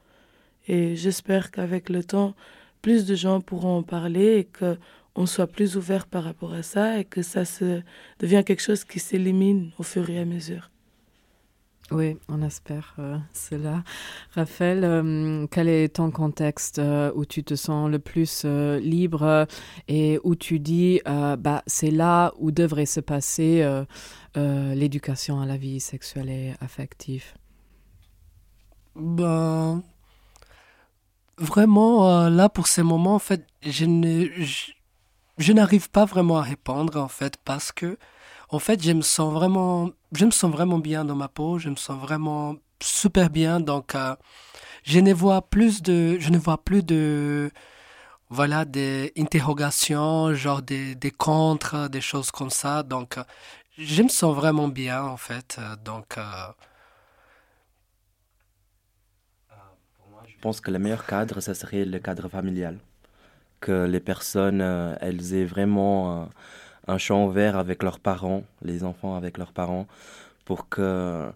Et j'espère qu'avec le temps, plus de gens pourront en parler et que on soit plus ouvert par rapport à ça et que ça se devient quelque chose qui s'élimine au fur et à mesure. Oui, on espère euh, cela. Raphaël, euh, quel est ton contexte euh, où tu te sens le plus libre et où tu dis, bah, c'est là où devrait se passer l'éducation à la vie sexuelle et affective? Ben, Vraiment, là, pour ces moments, en fait, je, je n'arrive pas vraiment à répondre, en fait, parce que en fait, je me sens vraiment, je me sens vraiment bien dans ma peau, je me sens vraiment super bien. Donc, euh, je ne vois plus de, je ne vois plus de, voilà, des interrogations, genre des, des contre, des choses comme ça. Donc, euh, je me sens vraiment bien, en fait. Donc, euh, je pense que le meilleur cadre, ce serait le cadre familial. Que les personnes, elles aient vraiment un champ ouvert avec leurs parents, les enfants avec leurs parents, pour que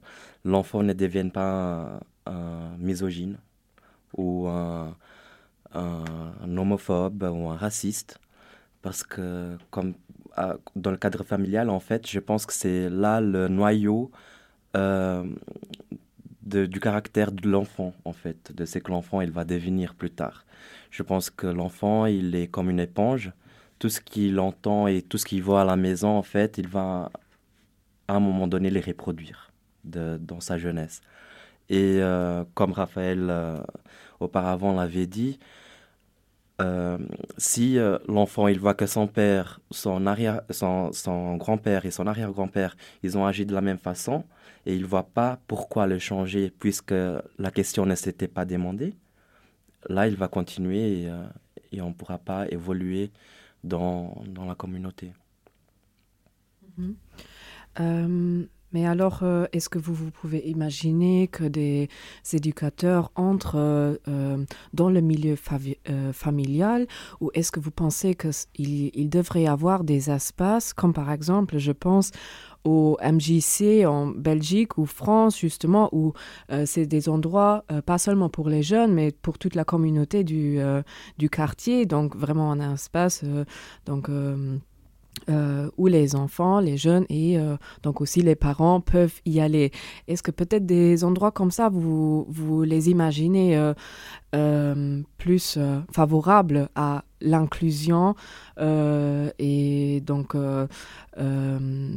l'enfant ne devienne pas un, misogyne ou un, homophobe ou un raciste. Parce que comme dans le cadre familial, en fait, je pense que c'est là le noyau euh, du caractère de l'enfant, en fait, de ce que l'enfant va devenir plus tard. Je pense que l'enfant, il est comme une éponge tout ce qu'il entend et tout ce qu'il voit à la maison, en fait, il va à un moment donné les reproduire dans sa jeunesse. Et euh, comme Raphaël euh, auparavant l'avait dit, euh, si l'enfant il voit que son père, son, arrière, son grand-père et son arrière-grand-père, ils ont agi de la même façon, et il ne voit pas pourquoi le changer puisque la question ne s'était pas demandée, là il va continuer et, et on ne pourra pas évoluer dans, la communauté. Mhm. Euh, mais alors, euh, est-ce que vous, vous, pouvez imaginer que des éducateurs entrent euh, dans le milieu familial ou est-ce que vous pensez qu'il il devrait avoir des espaces, comme par exemple, je pense au MJC en Belgique ou France, justement, où c'est des endroits, pas seulement pour les jeunes, mais pour toute la communauté du, du quartier. Donc, vraiment un espace donc, euh, où les enfants, les jeunes et euh, donc aussi les parents peuvent y aller. Est-ce que peut-être des endroits comme ça, vous, vous les imaginez euh, plus favorables à l'inclusion et donc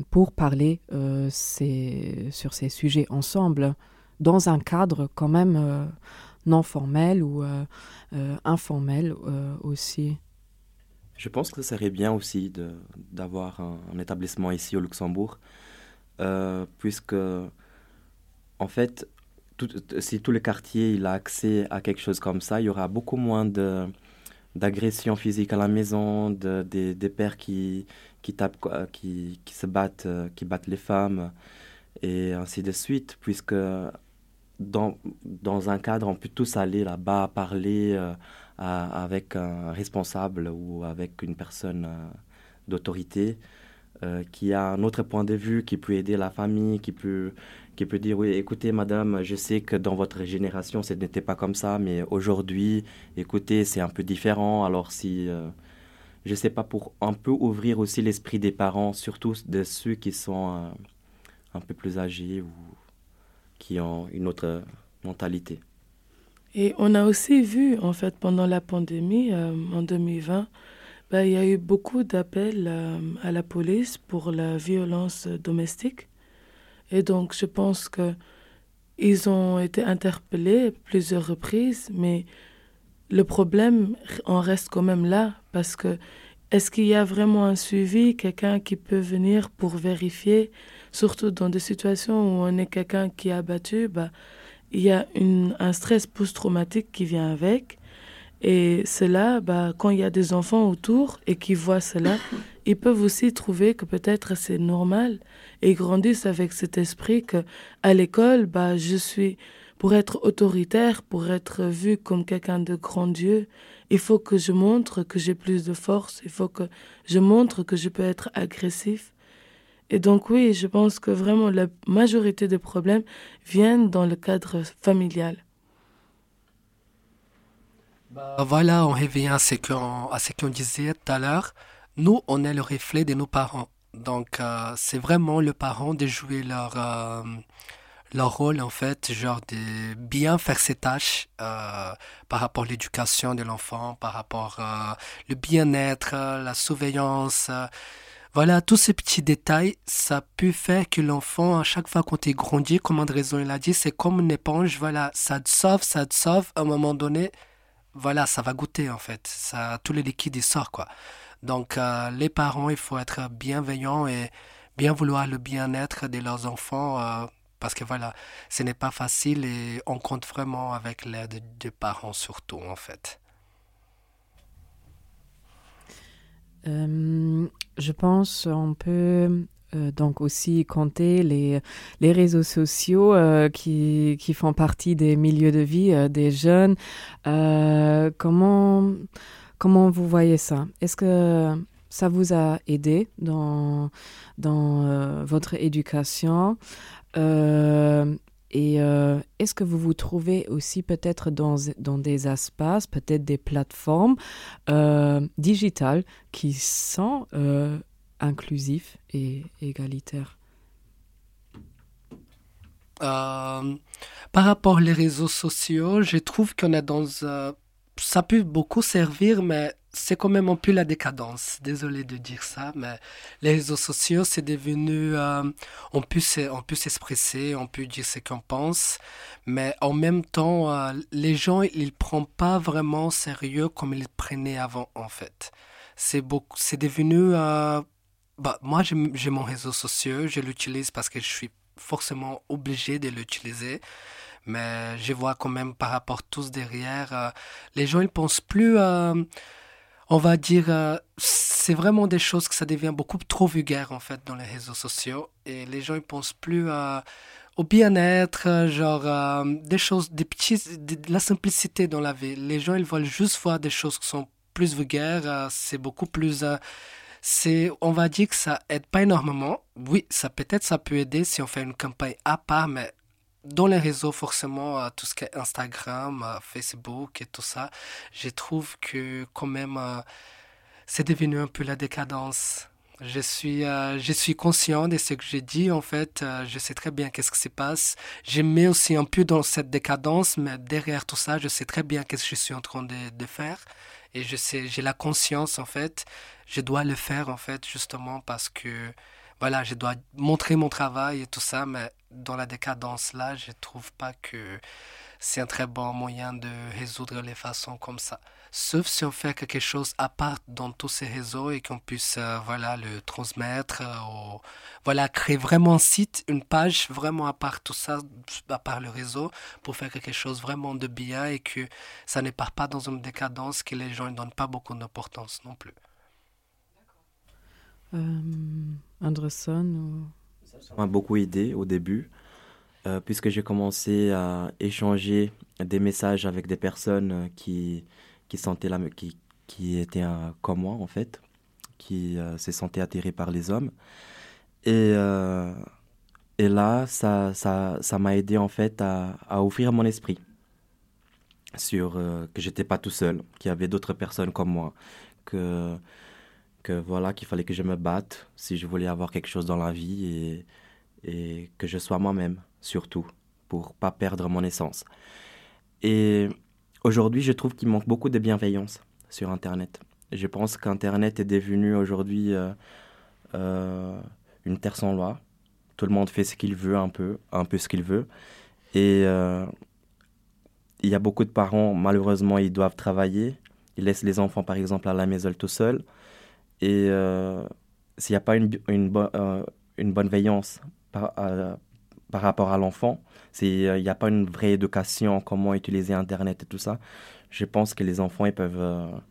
pour parler sur ces sujets ensemble dans un cadre quand même non formel ou informel aussi? Je pense que ce serait bien aussi d'avoir un, établissement ici au Luxembourg, euh, puisque, en fait, si tout le quartier il a accès à quelque chose comme ça, il y aura beaucoup moins d'agressions physiques à la maison, de, des pères qui, qui, tapent, qui, qui se battent, euh, qui battent les femmes, et ainsi de suite, puisque dans, dans un cadre, on peut tous aller là-bas, parler, euh, avec un responsable ou avec une personne euh, d'autorité euh, qui a un autre point de vue, qui peut aider la famille, qui peut, qui peut dire, oui, écoutez, madame, je sais que dans votre génération, ce n'était pas comme ça, mais aujourd'hui, écoutez, c'est un peu différent. Alors si, euh, je ne sais pas, pour un peu ouvrir aussi l'esprit des parents, surtout de ceux qui sont un peu plus âgés ou qui ont une autre mentalité. Et on a aussi vu, en fait, pendant la pandémie, euh, en 2020, ben, il y a eu beaucoup d'appels euh, à la police pour la violence domestique. Et donc, je pense que ils ont été interpellés plusieurs reprises, mais le problème en reste quand même là, parce que est-ce qu'il y a vraiment un suivi, quelqu'un qui peut venir pour vérifier, surtout dans des situations où on est quelqu'un qui est abattu, bah, il y a une, un stress post-traumatique qui vient avec. Et cela, bah, quand il y a des enfants autour et qui voient cela, ils peuvent aussi trouver que peut-être c'est normal et ils grandissent avec cet esprit que à l'école, bah, je suis pour être autoritaire, pour être vu comme quelqu'un de grand Dieu, il faut que je montre que j'ai plus de force, il faut que je montre que je peux être agressif. Et donc oui, je pense que vraiment la majorité des problèmes viennent dans le cadre familial. Bah, voilà, on revient à ce qu'on disait tout à l'heure. Nous, on est le reflet de nos parents. Donc, euh, c'est vraiment le parent de jouer leur, euh, leur rôle, en fait, genre de bien faire ses tâches euh, par rapport à l'éducation de l'enfant, par rapport au bien-être, la surveillance. Voilà, tous ces petits détails, ça peut faire que l'enfant, à chaque fois qu'on est grandi, comme Andrézon l'a dit, c'est comme une éponge, voilà, ça te sauve, ça te sauve, à un moment donné, voilà, ça va goûter en fait, ça, tous les liquides ils sortent quoi. Donc euh, les parents, il faut être bienveillants et bien vouloir le bien-être de leurs enfants euh, parce que voilà, ce n'est pas facile et on compte vraiment avec l'aide des parents surtout en fait. Euh, je pense on peut euh, donc aussi compter les, les réseaux sociaux euh, qui, qui font partie des milieux de vie des jeunes. comment, comment vous voyez ça? Est-ce que ça vous a aidé dans, dans votre éducation? Et est-ce que vous vous trouvez aussi peut-être dans, dans des espaces, peut-être des plateformes euh, digitales qui sont euh, inclusifs et égalitaires? Euh, Par rapport aux réseaux sociaux, je trouve qu'on est dans... ça peut beaucoup servir, mais c'est quand même un peu la décadence. Désolé de dire ça, mais les réseaux sociaux, c'est devenu. Euh, on peut s'exprimer, on peut dire ce qu'on pense, mais en même temps, euh, les gens, ils ne prennent pas vraiment sérieux comme ils prenaient avant, en fait. C'est beaucoup, c'est devenu. Euh, bah, moi, j'ai mon réseau social, je l'utilise parce que je suis forcément obligé de l'utiliser mais je vois quand même par rapport tous derrière, les gens ils pensent plus on va dire, euh, c'est vraiment des choses que ça devient beaucoup trop vulgaire en fait dans les réseaux sociaux et les gens ils pensent plus au bien-être, genre euh, des choses, des de, la simplicité dans la vie. Les gens ils veulent juste voir des choses qui sont plus vulgaires, euh, c'est beaucoup plus c'est on va dire que ça aide pas énormément oui ça peut-être ça peut aider si on fait une campagne à part mais dans les réseaux, forcément, euh, tout ce qui est Instagram, euh, Facebook et tout ça, je trouve que quand même, euh, c'est devenu un peu la décadence. Je suis, je suis conscient de ce que j'ai dit, en fait. je sais très bien qu'est-ce qui se passe. Je mets aussi un peu dans cette décadence, mais derrière tout ça, je sais très bien qu'est-ce que je suis en train de, de faire. Et je sais, j'ai la conscience, en fait. Je dois le faire, en fait, justement parce que voilà, je dois montrer mon travail et tout ça, mais dans la décadence là, je trouve pas que c'est un très bon moyen de résoudre les façons comme ça. Sauf si on fait quelque chose à part dans tous ces réseaux et qu'on puisse euh, voilà le transmettre euh, ou voilà créer vraiment un site, une page vraiment à part tout ça, à part le réseau pour faire quelque chose vraiment de bien et que ça ne part pas dans une décadence que les gens ne donnent pas beaucoup d'importance non plus. Euh, Anderson Ça m'a beaucoup aidé au début, euh, puisque j'ai commencé à échanger des messages avec des personnes euh, qui, qui, sentaient la, qui, qui étaient comme moi, en fait, qui se sentaient attirés par les hommes. Et, et là, ça, ça, ça m'a aidé, en fait, à, à ouvrir mon esprit sur que j'étais pas tout seul, qu'il y avait d'autres personnes comme moi, que que voilà qu'il fallait que je me batte si je voulais avoir quelque chose dans la vie et, et que je sois moi-même, surtout, pour pas perdre mon essence. Et aujourd'hui, je trouve qu'il manque beaucoup de bienveillance sur Internet. Je pense qu'Internet est devenu aujourd'hui euh, euh, une terre sans loi. Tout le monde fait ce qu'il veut un peu, un peu ce qu'il veut. Et euh, il y a beaucoup de parents, malheureusement, ils doivent travailler. Ils laissent les enfants, par exemple, à la maison tout seuls. Et s'il n'y a pas une, une, une bonne veillance par, par rapport à l'enfant, il n'y a pas une vraie éducation, comment utiliser Internet et tout ça, je pense que les enfants, ils peuvent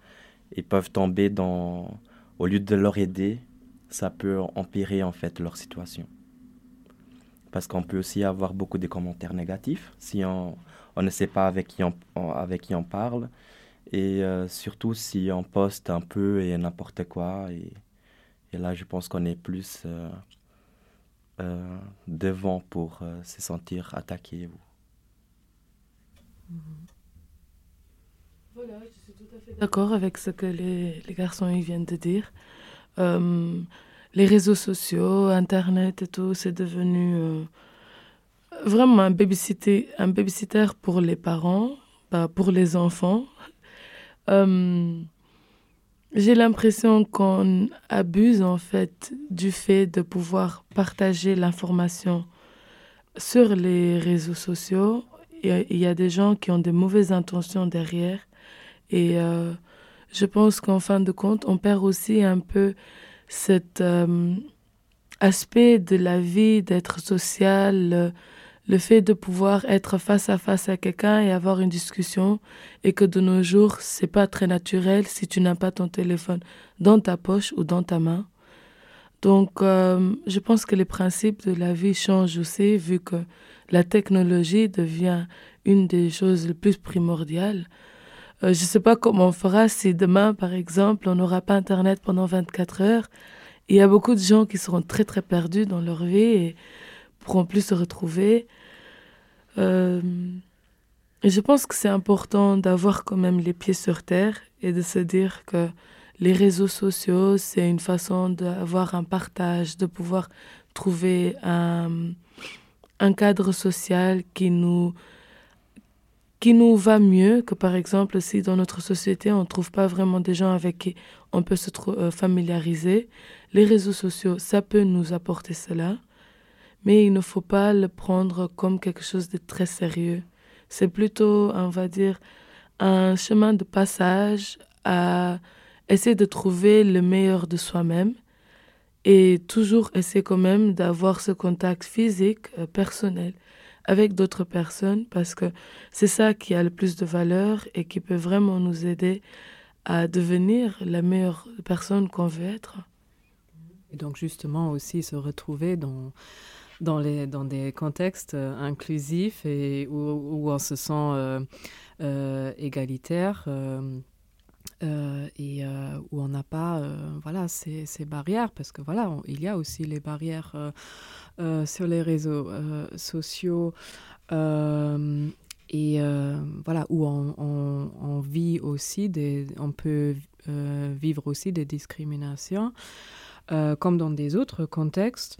ils peuvent tomber dans, au lieu de leur aider, ça peut empirer en fait leur situation. Parce qu'on peut aussi avoir beaucoup de commentaires négatifs si on, on ne sait pas avec qui on, avec qui on parle. Et euh, surtout si on poste un peu et n'importe quoi. Et, là, je pense qu'on est plus euh, euh, devant pour se sentir attaqué. Voilà, je suis tout à fait d'accord avec ce que les, les garçons ils viennent de dire. Les réseaux sociaux, Internet et tout, c'est devenu vraiment un babysitter, un babysitter pour les parents, pas pour les enfants. Euh, j'ai l'impression qu'on abuse en fait du fait de pouvoir partager l'information sur les réseaux sociaux. Il y a des gens qui ont des mauvaises intentions derrière et euh, je pense qu'en fin de compte, on perd aussi un peu cet euh, aspect de la vie, d'être social, le, fait de pouvoir être face à face à quelqu'un et avoir une discussion, et que de nos jours, c'est pas très naturel si tu n'as pas ton téléphone dans ta poche ou dans ta main. Donc, euh, je pense que les principes de la vie changent aussi, vu que la technologie devient une des choses les plus primordiales. Euh, je sais pas comment on fera si demain, par exemple, on n'aura pas Internet pendant 24 heures. Il y a beaucoup de gens qui seront très très perdus dans leur vie et pourront plus se retrouver. Euh, je pense que c'est important d'avoir quand même les pieds sur terre et de se dire que les réseaux sociaux, c'est une façon d'avoir un partage, de pouvoir trouver un, un cadre social qui nous qui nous va mieux que par exemple si dans notre société on ne trouve pas vraiment des gens avec qui on peut se euh, familiariser. Les réseaux sociaux, ça peut nous apporter cela, mais il ne faut pas le prendre comme quelque chose de très sérieux. C'est plutôt, on va dire, un chemin de passage à essayer de trouver le meilleur de soi-même et toujours essayer quand même d'avoir ce contact physique, euh, personnel avec d'autres personnes parce que c'est ça qui a le plus de valeur et qui peut vraiment nous aider à devenir la meilleure personne qu'on veut être. Et donc justement aussi se retrouver dans, dans, les, dans des contextes euh, inclusifs et où, où on se sent euh, euh, égalitaire. Et où on n'a pas voilà ces, ces, barrières parce que voilà il y a aussi les barrières sur les réseaux sociaux et voilà où on, vit aussi on peut vivre aussi des discriminations comme dans des autres contextes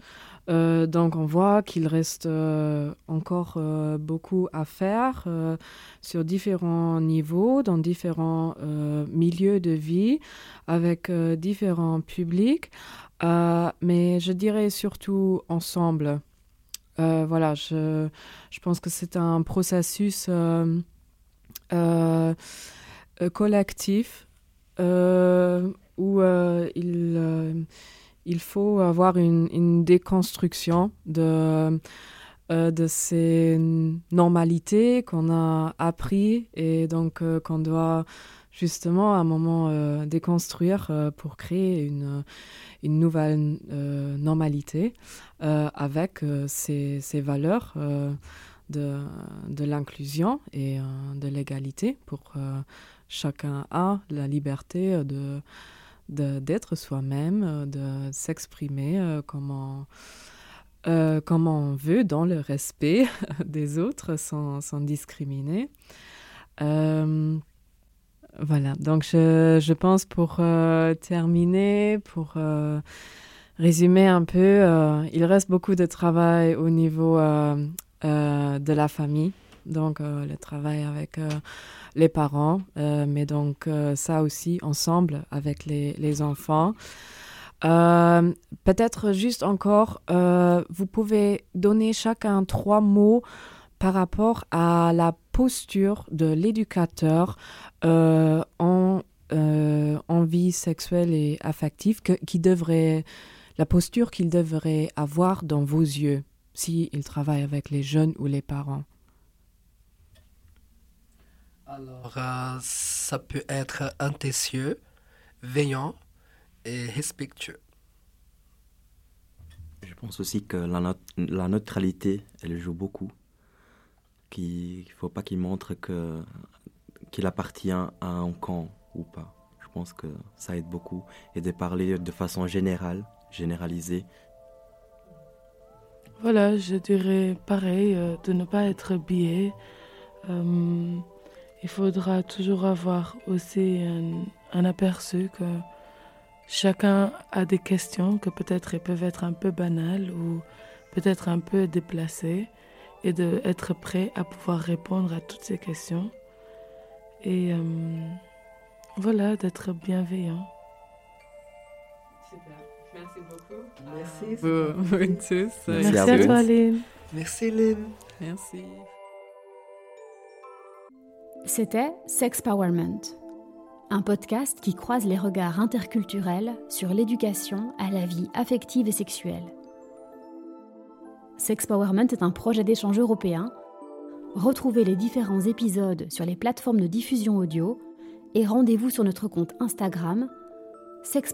euh, donc on voit qu'il reste euh, encore euh, beaucoup à faire sur différents niveaux dans différents milieux de vie avec différents publics. Mais je dirais surtout ensemble. Voilà je, je pense que c'est un processus collectif où il il faut avoir une, déconstruction de, euh, de ces normalités qu'on a appris et donc euh, qu'on doit justement à un moment euh, déconstruire pour créer une, nouvelle normalité avec ces, valeurs de, de l'inclusion et de l'égalité pour chacun a la liberté de d'être soi-même, euh, de s'exprimer euh, euh, comment on veut dans le respect des autres sans, discriminer. Voilà, donc je, pense pour terminer, pour résumer un peu, il reste beaucoup de travail au niveau de la famille, donc le travail avec les parents, mais donc ça aussi ensemble avec les, enfants. Peut-être juste encore, vous pouvez donner chacun trois mots par rapport à la posture de l'éducateur en, en vie sexuelle et affective qui devrait la posture qu'il devrait avoir dans vos yeux s'il travaille avec les jeunes ou les parents Alors, euh, ça peut être intentieux, veillant et respectueux. Je pense aussi que la, la neutralité, elle joue beaucoup. Qu'il ne faut pas qu'il montre que, qu'il appartient à un camp ou pas. Je pense que ça aide beaucoup. Et de parler de façon générale généralisé Voilà, je dirais pareil, euh, de ne pas être biais. Euh, il faudra toujours avoir aussi un, aperçu que chacun a des questions que peut-être peuvent être un peu banales ou peut-être un peu déplacées et d'être prêt à pouvoir répondre à toutes ces questions. Et euh, voilà, d'être bienveillant. Super. Merci beaucoup. Merci. Merci, à, toi, Lynn. Merci, Lynn. Merci. C'était Sex Powerment, un podcast qui croise les regards interculturels sur l'éducation à la vie affective et sexuelle. Sex Powerment est un projet d'échange européen. Retrouvez les différents épisodes sur les plateformes de diffusion audio et rendez-vous sur notre compte Instagram Sex